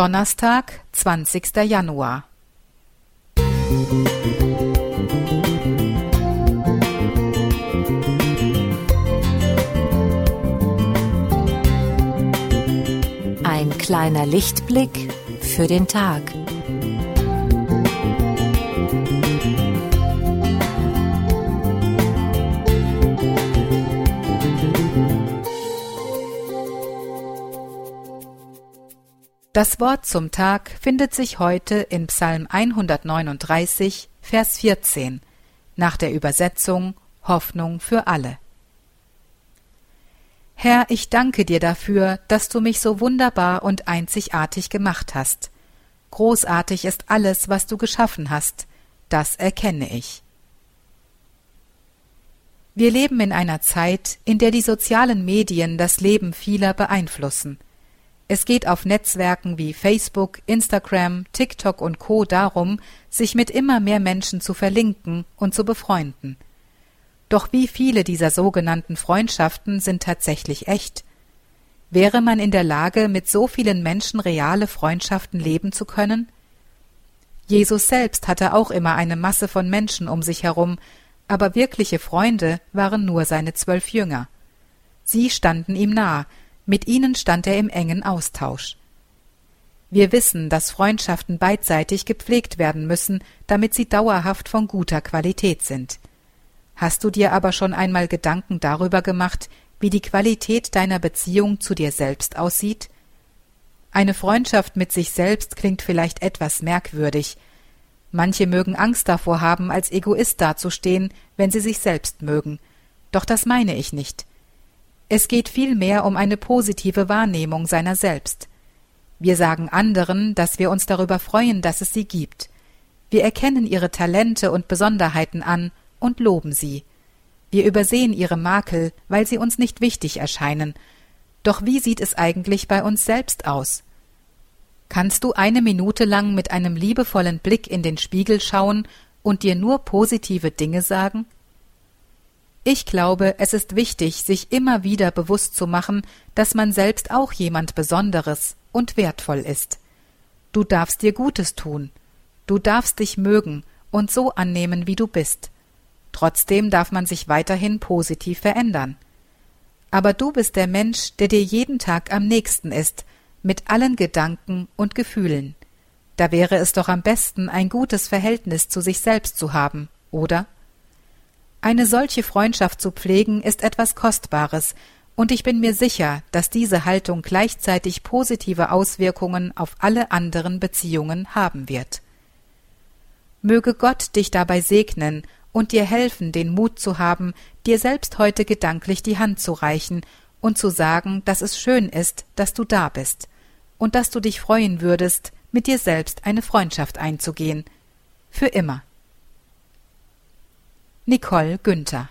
Donnerstag, 20. Januar. Ein kleiner Lichtblick für den Tag. Das Wort zum Tag findet sich heute in Psalm 139, Vers 14, nach der Übersetzung Hoffnung für alle. Herr, ich danke dir dafür, dass du mich so wunderbar und einzigartig gemacht hast. Großartig ist alles, was du geschaffen hast, das erkenne ich. Wir leben in einer Zeit, in der die sozialen Medien das Leben vieler beeinflussen – es geht auf Netzwerken wie Facebook, Instagram, TikTok und Co darum, sich mit immer mehr Menschen zu verlinken und zu befreunden. Doch wie viele dieser sogenannten Freundschaften sind tatsächlich echt? Wäre man in der Lage, mit so vielen Menschen reale Freundschaften leben zu können? Jesus selbst hatte auch immer eine Masse von Menschen um sich herum, aber wirkliche Freunde waren nur seine zwölf Jünger. Sie standen ihm nah, mit ihnen stand er im engen Austausch. Wir wissen, dass Freundschaften beidseitig gepflegt werden müssen, damit sie dauerhaft von guter Qualität sind. Hast du dir aber schon einmal Gedanken darüber gemacht, wie die Qualität deiner Beziehung zu dir selbst aussieht? Eine Freundschaft mit sich selbst klingt vielleicht etwas merkwürdig. Manche mögen Angst davor haben, als Egoist dazustehen, wenn sie sich selbst mögen. Doch das meine ich nicht. Es geht vielmehr um eine positive Wahrnehmung seiner selbst. Wir sagen anderen, dass wir uns darüber freuen, dass es sie gibt. Wir erkennen ihre Talente und Besonderheiten an und loben sie. Wir übersehen ihre Makel, weil sie uns nicht wichtig erscheinen. Doch wie sieht es eigentlich bei uns selbst aus? Kannst du eine Minute lang mit einem liebevollen Blick in den Spiegel schauen und dir nur positive Dinge sagen? Ich glaube, es ist wichtig, sich immer wieder bewusst zu machen, dass man selbst auch jemand Besonderes und wertvoll ist. Du darfst dir Gutes tun. Du darfst dich mögen und so annehmen, wie du bist. Trotzdem darf man sich weiterhin positiv verändern. Aber du bist der Mensch, der dir jeden Tag am nächsten ist, mit allen Gedanken und Gefühlen. Da wäre es doch am besten, ein gutes Verhältnis zu sich selbst zu haben, oder? Eine solche Freundschaft zu pflegen ist etwas Kostbares, und ich bin mir sicher, dass diese Haltung gleichzeitig positive Auswirkungen auf alle anderen Beziehungen haben wird. Möge Gott dich dabei segnen und dir helfen, den Mut zu haben, dir selbst heute gedanklich die Hand zu reichen und zu sagen, dass es schön ist, dass du da bist und dass du dich freuen würdest, mit dir selbst eine Freundschaft einzugehen. Für immer. Nicole Günther.